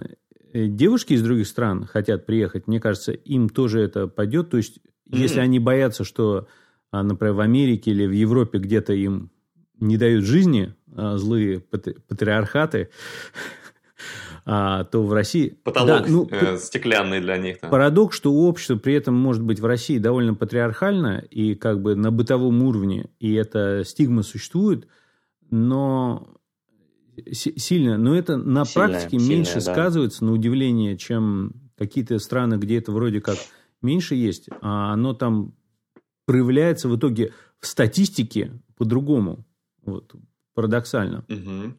э, девушки из других стран хотят приехать, мне кажется, им тоже это пойдет. То есть, mm-hmm. если они боятся, что а, например, в Америке или в Европе где-то им не дают жизни а, злые патриархаты, [laughs] а, то в России... Потолок да, ну, э, стеклянный для них. Да. Парадокс, что общество при этом может быть в России довольно патриархально и как бы на бытовом уровне, и эта стигма существует, но сильно, но это на сильная, практике сильная, меньше да. сказывается, на удивление, чем какие-то страны, где это вроде как меньше есть, а оно там проявляется в итоге в статистике по-другому. Вот, парадоксально. Угу.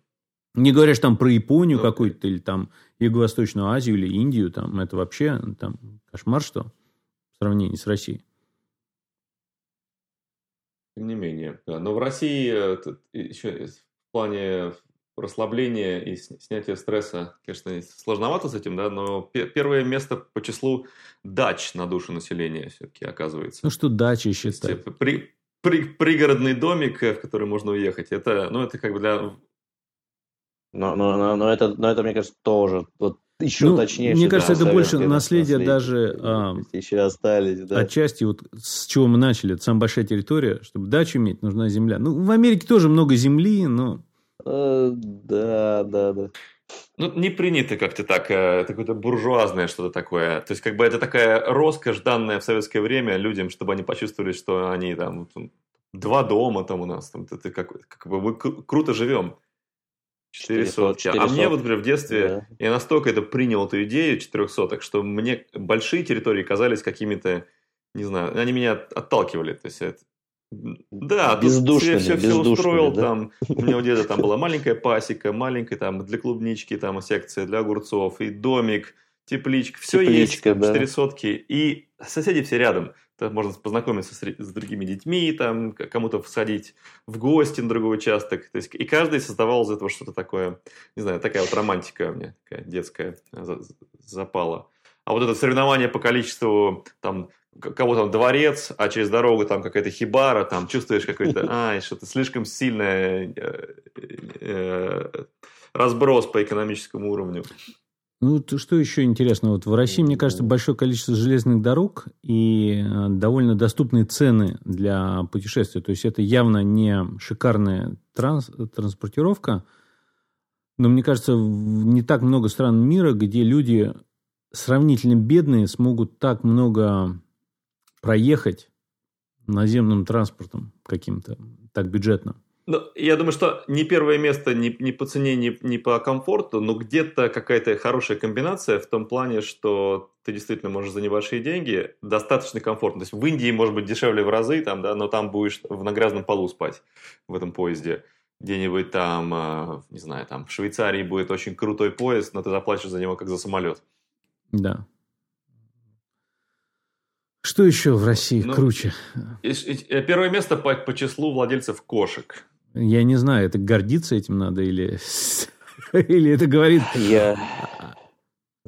Не говоришь там про Японию okay. какую-то, или там Юго-Восточную Азию, или Индию, там это вообще там кошмар, что в сравнении с Россией. Тем не менее, да. Но в России э, еще в плане расслабления и снятия стресса, конечно, сложновато с этим, да, но первое место по числу дач на душу населения все-таки оказывается. Ну что дачи считать? При, при, пригородный домик, в который можно уехать, это, ну, это как бы для... Но, но, но, но, это, но это, мне кажется, тоже вот еще ну, точнее. Мне кажется, это больше наследие, даже а, еще остались, да. Отчасти вот с чего мы начали, это самая большая территория, чтобы дачу иметь, нужна земля. Ну, в Америке тоже много земли, но Э, да, да, да. Ну, не принято как-то так, это какое-то буржуазное что-то такое. То есть, как бы это такая роскошь, данная в советское время людям, чтобы они почувствовали, что они там, два дома там у нас, там, это как, как бы мы круто живем. Четыре сотки. А мне вот, например, в детстве да. я настолько это принял, эту идею четырехсоток, что мне большие территории казались какими-то, не знаю, они меня отталкивали. То есть, это, да, бездушными, все, все, все устроил да? там. У меня у деда там была маленькая пасека, маленькая там для клубнички там секция для огурцов и домик, тепличка, все Тепличка, есть, да. сотки и соседи все рядом. Там можно познакомиться с, с другими детьми, там кому-то всадить в гости на другой участок. То есть, и каждый создавал из этого что-то такое, не знаю, такая вот романтика у меня, такая детская запала. А вот это соревнование по количеству там кого там дворец, а через дорогу там какая-то хибара, там чувствуешь какой-то, [laughs] ай, что-то слишком сильное э, э, разброс по экономическому уровню. Ну, что еще интересно? Вот в России, мне кажется, большое количество железных дорог и э, довольно доступные цены для путешествия. То есть это явно не шикарная транс транспортировка, Но мне кажется, не так много стран мира, где люди сравнительно бедные смогут так много проехать наземным транспортом каким-то, так бюджетно. Ну, я думаю, что не первое место ни, ни по цене, ни, ни по комфорту, но где-то какая-то хорошая комбинация в том плане, что ты действительно можешь за небольшие деньги достаточно комфортно. То есть в Индии может быть дешевле в разы, там, да, но там будешь в нагрязном полу спать в этом поезде. Где-нибудь там, э, не знаю, там в Швейцарии будет очень крутой поезд, но ты заплатишь за него как за самолет. Да. Что еще в России ну, круче? Э, первое место по, по числу владельцев кошек. Я не знаю, это гордиться этим надо или, [laughs] или это говорит... Я...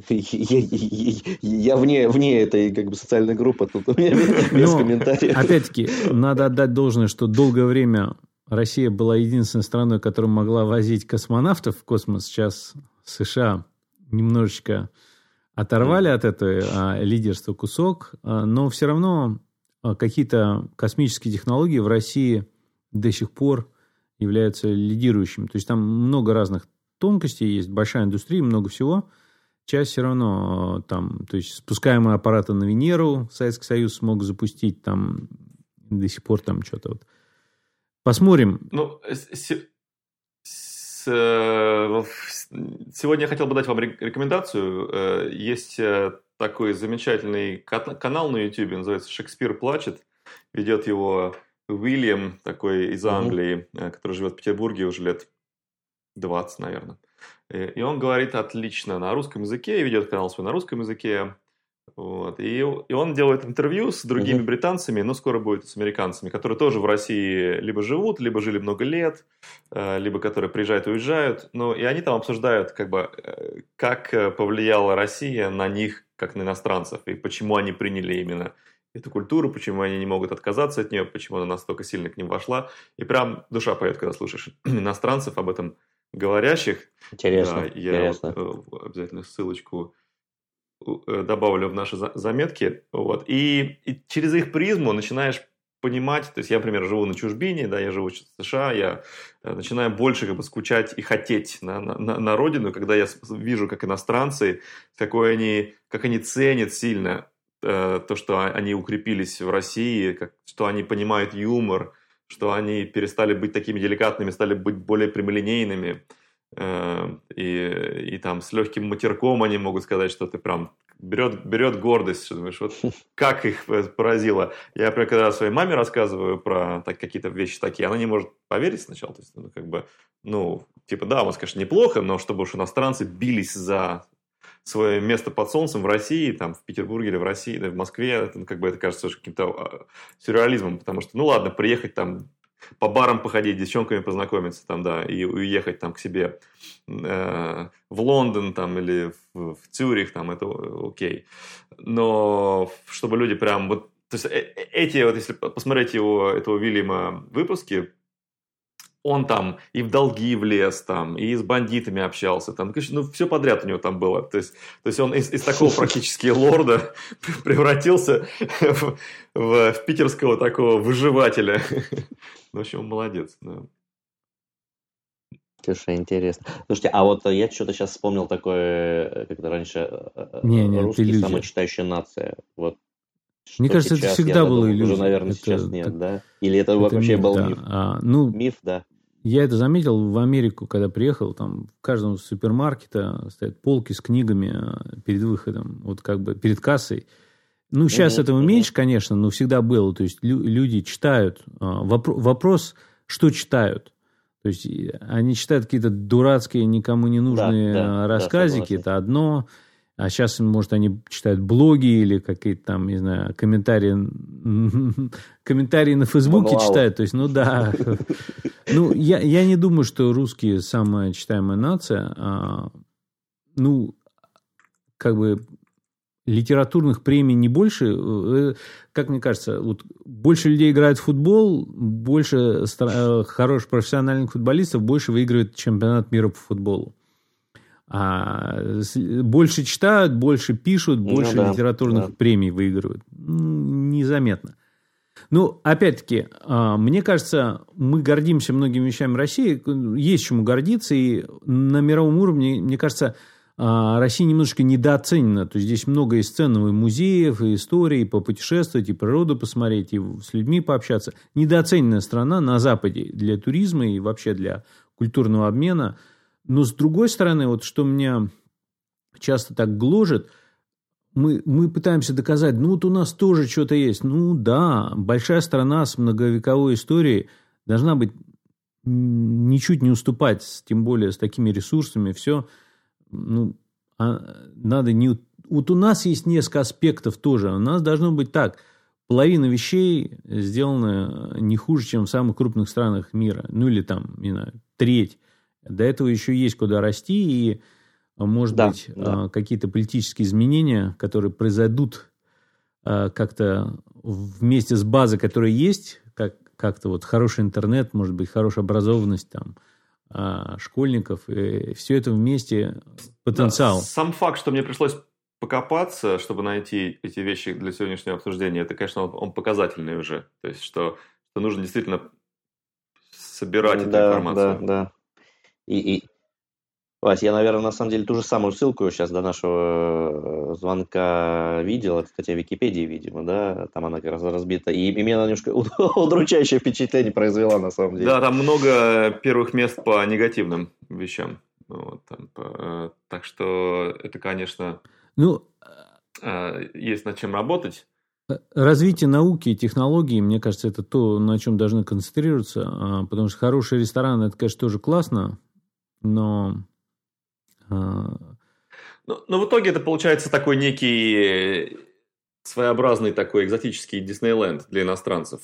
Я, я, я вне, вне этой как бы социальной группы, тут у меня без комментариев. Опять-таки, надо отдать должное, что долгое время Россия была единственной страной, которая могла возить космонавтов в космос. Сейчас США немножечко оторвали от этого а, лидерства кусок, а, но все равно а, какие-то космические технологии в России до сих пор являются лидирующими. То есть там много разных тонкостей есть, большая индустрия, много всего. Часть все равно там, то есть спускаемые аппараты на Венеру Советский Союз смог запустить, там до сих пор там что-то вот. Посмотрим. Ну, сегодня я хотел бы дать вам рекомендацию. Э, есть э, такой замечательный канал на YouTube, называется «Шекспир плачет». Ведет его Уильям, такой из Англии, mm-hmm. который живет в Петербурге уже лет 20, наверное. И он говорит отлично на русском языке, ведет канал свой на русском языке. Вот. И, и он делает интервью с другими mm-hmm. британцами, но скоро будет с американцами, которые тоже в России либо живут, либо жили много лет, э, либо которые приезжают и уезжают. Ну, и они там обсуждают, как бы, э, как повлияла Россия на них, как на иностранцев, и почему они приняли именно эту культуру, почему они не могут отказаться от нее, почему она настолько сильно к ним вошла. И прям душа поет, когда слушаешь [clears throat] иностранцев об этом говорящих. Интересно. Да, я интересно. Вот, э, обязательно ссылочку э, добавлю в наши заметки. Вот. И, и через их призму начинаешь понимать, то есть я, например, живу на чужбине, да, я живу в США, я э, начинаю больше как бы скучать и хотеть на, на, на родину, когда я вижу, как иностранцы, какой они, как они ценят сильно Э, то, что они укрепились в России, как, что они понимают юмор, что они перестали быть такими деликатными, стали быть более прямолинейными. Э, и, и там с легким матерком они могут сказать, что ты прям берет, берет гордость, что думаешь, вот [laughs] как их поразило. Я, например, когда своей маме рассказываю про так, какие-то вещи такие, она не может поверить сначала. То есть, ну, как бы, ну, типа, да, у нас, конечно, неплохо, но чтобы уж иностранцы бились за свое место под солнцем в России, там, в Петербурге или в России, да, в Москве, это, ну, как бы это кажется каким-то а, сюрреализмом, потому что, ну ладно, приехать там по барам походить, девчонками познакомиться там, да, и уехать там к себе э, в Лондон там или в, в Цюрих там, это окей. Но чтобы люди прям вот, то есть э, э, эти вот, если посмотреть его, этого Вильяма выпуски, он там и в долги влез, там, и с бандитами общался, там, ну, все подряд у него там было. То есть, то есть он из, из такого практически лорда превратился [laughs] в, в, в питерского такого выживателя. В общем, молодец, да. Слушай, интересно. Слушайте, а вот я что-то сейчас вспомнил такое, э, когда раньше э, не, не, русский самая читающая нация. Вот мне кажется, это всегда было иллюзия. Уже, наверное, это, сейчас нет, так, да? Или это, это вообще миф, был да. миф? А, ну, миф, да. Я это заметил в Америку, когда приехал, там в каждом супермаркете стоят полки с книгами э, перед выходом, вот как бы перед кассой. Ну, сейчас mm-hmm. этого меньше, конечно, но всегда было. То есть лю- люди читают. А, вопро- вопрос, что читают. То есть они читают какие-то дурацкие, никому не нужные да, да, рассказики, да, это одно. А сейчас, может, они читают блоги или какие-то там, не знаю, комментарии, [laughs] комментарии на Фейсбуке Вау. читают. То есть, ну да. [laughs] Ну, я, я не думаю, что русские самая читаемая нация. А, ну, как бы литературных премий не больше. Э, как мне кажется, вот больше людей играют в футбол, больше э, хороших профессиональных футболистов, больше выигрывает чемпионат мира по футболу. А больше читают, больше пишут, ну больше ну, да, литературных да. премий выигрывают. Незаметно. Ну, опять-таки, а, мне кажется, мы гордимся многими вещами России, есть чему гордиться, и на мировом уровне, мне кажется, Россия немножечко недооценена. То есть здесь много и ценного и музеев, и истории, и попутешествовать, и природу посмотреть, и с людьми пообщаться. Недооцененная страна на Западе для туризма и вообще для культурного обмена. Но с другой стороны, вот что меня часто так гложет, мы, мы пытаемся доказать, ну вот у нас тоже что-то есть. Ну да, большая страна с многовековой историей должна быть ничуть не уступать, тем более с такими ресурсами, все – ну, а надо не... Вот у нас есть несколько аспектов тоже. У нас должно быть так. Половина вещей сделана не хуже, чем в самых крупных странах мира. Ну, или там, не знаю, треть. До этого еще есть куда расти, и, может да, быть, да. А, какие-то политические изменения, которые произойдут а, как-то вместе с базой, которая есть, как, как-то вот хороший интернет, может быть, хорошая образованность там – а, школьников, и все это вместе потенциал. Да, сам факт, что мне пришлось покопаться, чтобы найти эти вещи для сегодняшнего обсуждения, это, конечно, он, он показательный уже. То есть, что, что нужно действительно собирать да, эту информацию. Да, да. И, и, Вась, я, наверное, на самом деле ту же самую ссылку сейчас до нашего э, звонка видел. Это статья Википедии, видимо, да? Там она как раз разбита. И, и меня немножко [laughs] удручающее впечатление произвела, на самом деле. Да, там много первых мест по негативным вещам. Вот, там, по, э, так что это, конечно, ну, э, есть над чем работать. Развитие науки и технологий, мне кажется, это то, на чем должны концентрироваться, а, потому что хороший ресторан, это, конечно, тоже классно, но но, но в итоге это получается такой некий своеобразный такой экзотический Диснейленд для иностранцев.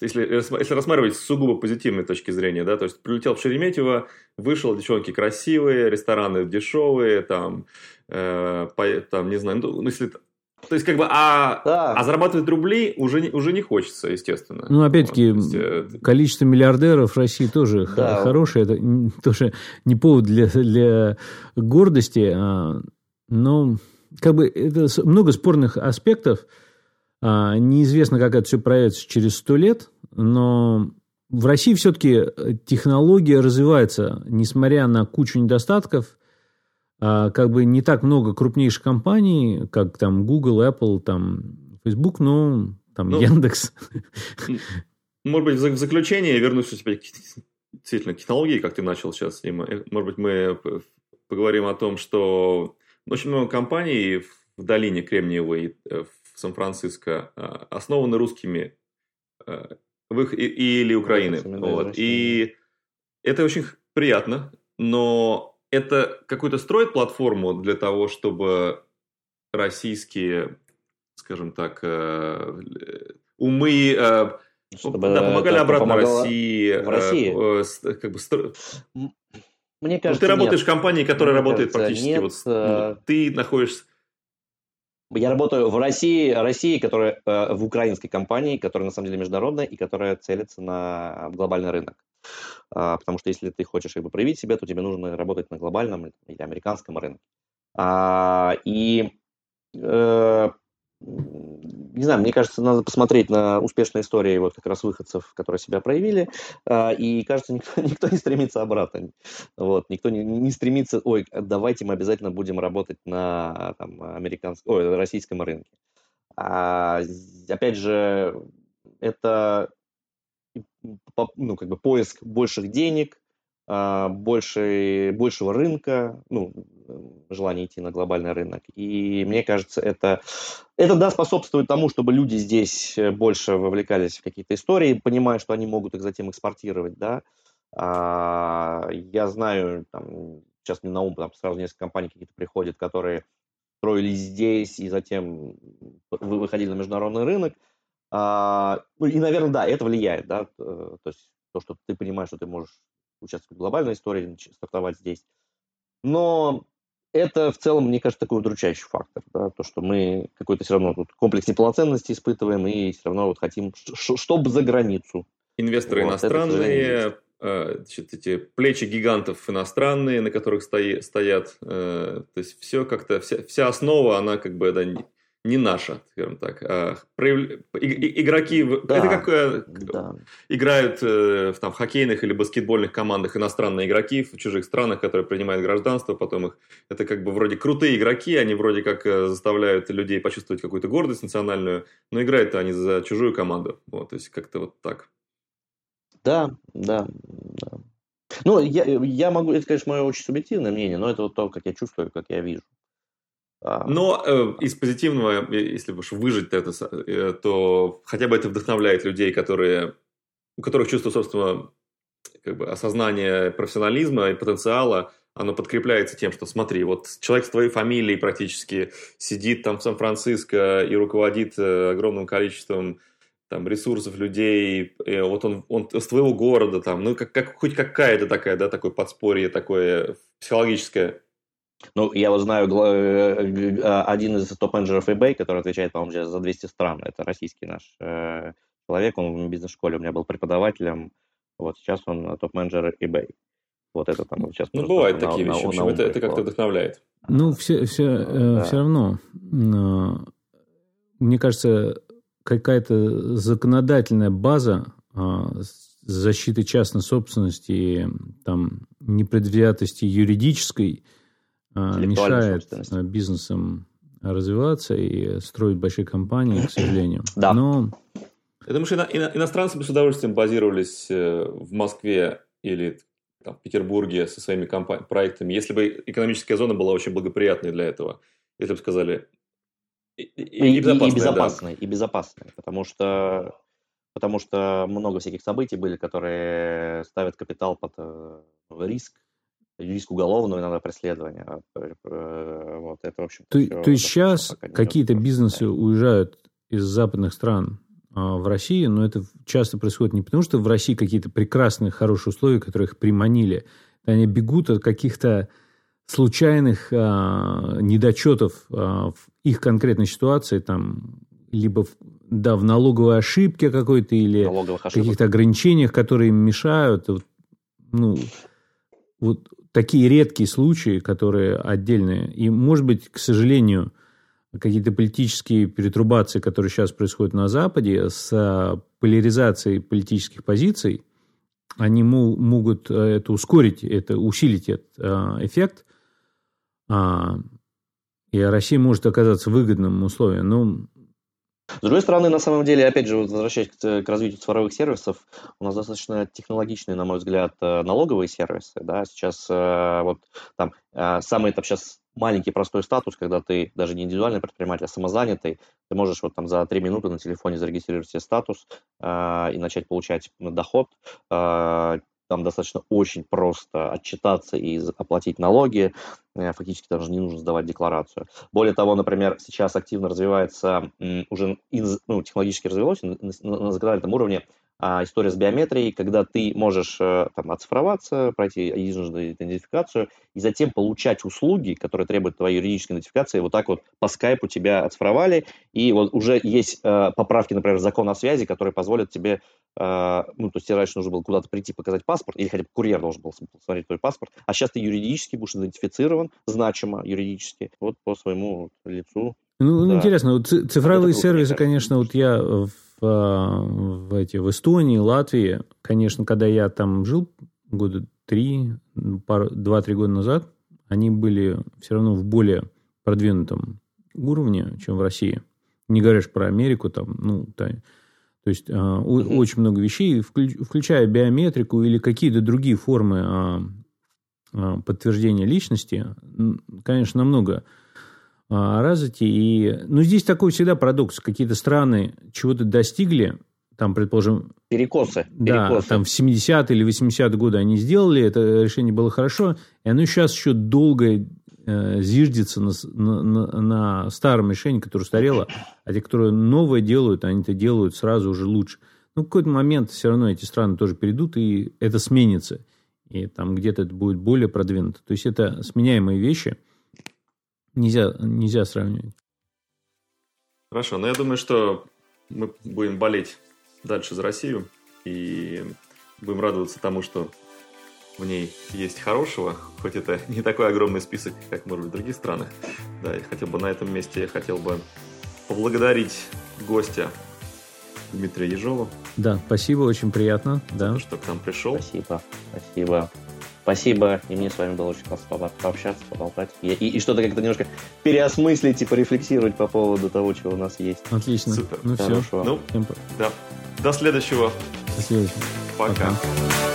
Если, если рассматривать с сугубо позитивной точки зрения, да, то есть прилетел в Шереметьево, вышел, девчонки красивые, рестораны дешевые, там, э, по, там не знаю, ну, если то есть, как бы, а, да. а зарабатывать рубли уже, не, уже не хочется, естественно. Ну, опять-таки, вот, есть, э, количество миллиардеров в России тоже да. хорошее. Это [laughs] тоже не повод для, для гордости. А, но, как бы, это много спорных аспектов. А, неизвестно, как это все проявится через сто лет, но в России все-таки технология развивается, несмотря на кучу недостатков – как бы не так много крупнейших компаний, как там Google, Apple, там Facebook, но там ну, Яндекс. Может быть, в заключение я вернусь у действительно к технологии, как ты начал сейчас. И мы, может быть, мы поговорим о том, что очень много компаний в долине Кремниевой э, в Сан-Франциско а, основаны русскими э, в их, или Украины. Вот. И это очень приятно, но это какую-то строит платформу для того, чтобы российские, скажем так, э, умы э, чтобы да, помогали обратно России. В России? Э, как бы, стро... Мне кажется, ну, ты работаешь нет. в компании, которая Мне работает кажется, практически нет. вот, ну, ты находишься. Я работаю в России, России, которая в украинской компании, которая на самом деле международная и которая целится на глобальный рынок. А, потому что если ты хочешь как бы, проявить себя, то тебе нужно работать на глобальном или американском рынке. А, и э, не знаю, мне кажется, надо посмотреть на успешные истории вот как раз выходцев, которые себя проявили, а, и кажется, никто, [laughs] никто не стремится обратно. Вот, никто не, не стремится, ой, давайте мы обязательно будем работать на там, американском, ой, российском рынке. А, опять же, это ну, как бы поиск больших денег, а, больше, большего рынка, ну, желание идти на глобальный рынок. И мне кажется, это, это да, способствует тому, чтобы люди здесь больше вовлекались в какие-то истории, понимая, что они могут их затем экспортировать, да. А, я знаю, там, сейчас мне на ум там, сразу несколько компаний какие-то приходят, которые строились здесь и затем выходили на международный рынок, а, ну и, наверное, да, это влияет, да, то есть то, что ты понимаешь, что ты можешь участвовать в глобальной истории, стартовать здесь. Но это в целом, мне кажется, такой удручающий фактор, да, то, что мы какой-то все равно тут комплекс неполноценности испытываем и все равно вот хотим, чтобы за границу. Инвесторы вот, иностранные, э, значит, эти плечи гигантов иностранные, на которых стои, стоят, э, то есть все как-то, вся, вся основа, она как бы да, не наша, скажем так. А, прояв... Игроки, да, это как э, да. играют э, в, там, хоккейных или баскетбольных командах иностранные игроки в чужих странах, которые принимают гражданство, потом их, это как бы вроде крутые игроки, они вроде как э, заставляют людей почувствовать какую-то гордость национальную, но играют они за чужую команду. Вот, то есть как-то вот так. Да, да, да. Ну, я, я могу, это, конечно, мое очень субъективное мнение, но это вот то, как я чувствую, как я вижу. А. Но э, из позитивного, э, если уж выжить это, э, то хотя бы это вдохновляет людей, которые, у которых чувство собственного как бы, осознания профессионализма и потенциала, оно подкрепляется тем, что смотри, вот человек с твоей фамилией практически сидит там в Сан-Франциско и руководит э, огромным количеством там ресурсов людей, и вот он, он с твоего города там, ну как, как хоть какая-то такая, да, такое подспорье такое психологическое ну, я вот знаю э, а, один из топ-менеджеров eBay, который отвечает, по-моему, сейчас за 200 стран. Это российский наш э, человек, он в бизнес-школе у меня был преподавателем. Вот сейчас он топ-менеджер eBay. Вот это там сейчас. Ну, бывают на, такие на, вещи. На, в общем, на это, это как-то вдохновляет. Ну, все, все, э, да. все равно. Э, мне кажется, какая-то законодательная база э, защиты частной собственности, там, непредвзятости юридической – мешает а, бизнесам развиваться и строить большие компании, к сожалению. Да. Но... Я думаю, что ино- ино- иностранцы бы с удовольствием базировались э, в Москве или там, в Петербурге со своими компа- проектами, если бы экономическая зона была очень благоприятной для этого. Если бы сказали... И, и, и, безопасной, и безопасной, да. и безопасной, потому что потому что много всяких событий были, которые ставят капитал под э, риск, риск уголовного иногда преследования. А, э, вот это, в общем то, то есть сейчас какие-то бизнесы уезжают из западных стран а, в России, но это часто происходит не потому, что в России какие-то прекрасные, хорошие условия, которые их приманили. Они бегут от каких-то случайных а, недочетов а, в их конкретной ситуации, там, либо в, да, в налоговой ошибке какой-то, или каких-то ограничениях, которые им мешают. Вот, ну, вот такие редкие случаи, которые отдельные. И, может быть, к сожалению, какие-то политические перетрубации, которые сейчас происходят на Западе, с а, поляризацией политических позиций, они могут э, это ускорить, это усилить этот а, эффект. А, и Россия может оказаться в выгодном условии. Но с другой стороны, на самом деле, опять же, возвращаясь к, к развитию цифровых сервисов, у нас достаточно технологичные, на мой взгляд, э, налоговые сервисы. Да? Сейчас э, вот там э, самый там сейчас маленький простой статус, когда ты даже не индивидуальный предприниматель, а самозанятый, ты можешь вот там за три минуты на телефоне зарегистрировать себе статус э, и начать получать доход. Э, там достаточно очень просто отчитаться и оплатить налоги, э, фактически даже не нужно сдавать декларацию. Более того, например, сейчас активно развивается, уже ну, технологически развилось на, законодательном уровне а, история с биометрией, когда ты можешь э, там, оцифроваться, пройти единожды идентификацию и затем получать услуги, которые требуют твоей юридической идентификации, вот так вот по скайпу тебя оцифровали, и вот уже есть э, поправки, например, в закон о связи, которые позволят тебе, э, ну, то есть тебе раньше нужно было куда-то прийти показать паспорт, или хотя бы курьер должен был посмотреть твой паспорт, а сейчас ты юридически будешь идентифицирован, значимо юридически, вот по своему лицу. Ну, да. интересно, вот цифровые сервисы, конечно, вот я в в, эти, в Эстонии, Латвии, конечно, когда я там жил года три, два-три года назад, они были все равно в более продвинутом уровне, чем в России. Не говоришь про Америку, там, ну, та, то есть э, mm-hmm. очень много вещей, включая биометрику или какие-то другие формы э, подтверждения личности, конечно, намного а, развитии. И, ну, здесь такой всегда парадокс. Какие-то страны чего-то достигли, там, предположим... Перекосы. Да, перекосы. там в 70-е или 80-е годы они сделали, это решение было хорошо, и оно сейчас еще долго э, зиждется на, на, на старом решении, которое устарело, а те, которые новое делают, они это делают сразу уже лучше. Ну, в какой-то момент все равно эти страны тоже перейдут, и это сменится. И там где-то это будет более продвинуто. То есть это сменяемые вещи – Нельзя, нельзя сравнивать. Хорошо, но я думаю, что мы будем болеть дальше за Россию и будем радоваться тому, что в ней есть хорошего, хоть это [laughs] не такой огромный список, как, может быть, в других странах. Да, и хотел бы на этом месте, я хотел бы поблагодарить гостя Дмитрия Ежова. Да, спасибо, очень приятно. Да. что к нам пришел. Спасибо, спасибо. Спасибо, и мне с вами было очень классно пообщаться, поболтать. И, и, и что-то как-то немножко переосмыслить и порефлексировать по поводу того, что у нас есть. Отлично. Супер. Ну Хорошо. все. Ну, да. До следующего. До следующего. Пока. Пока.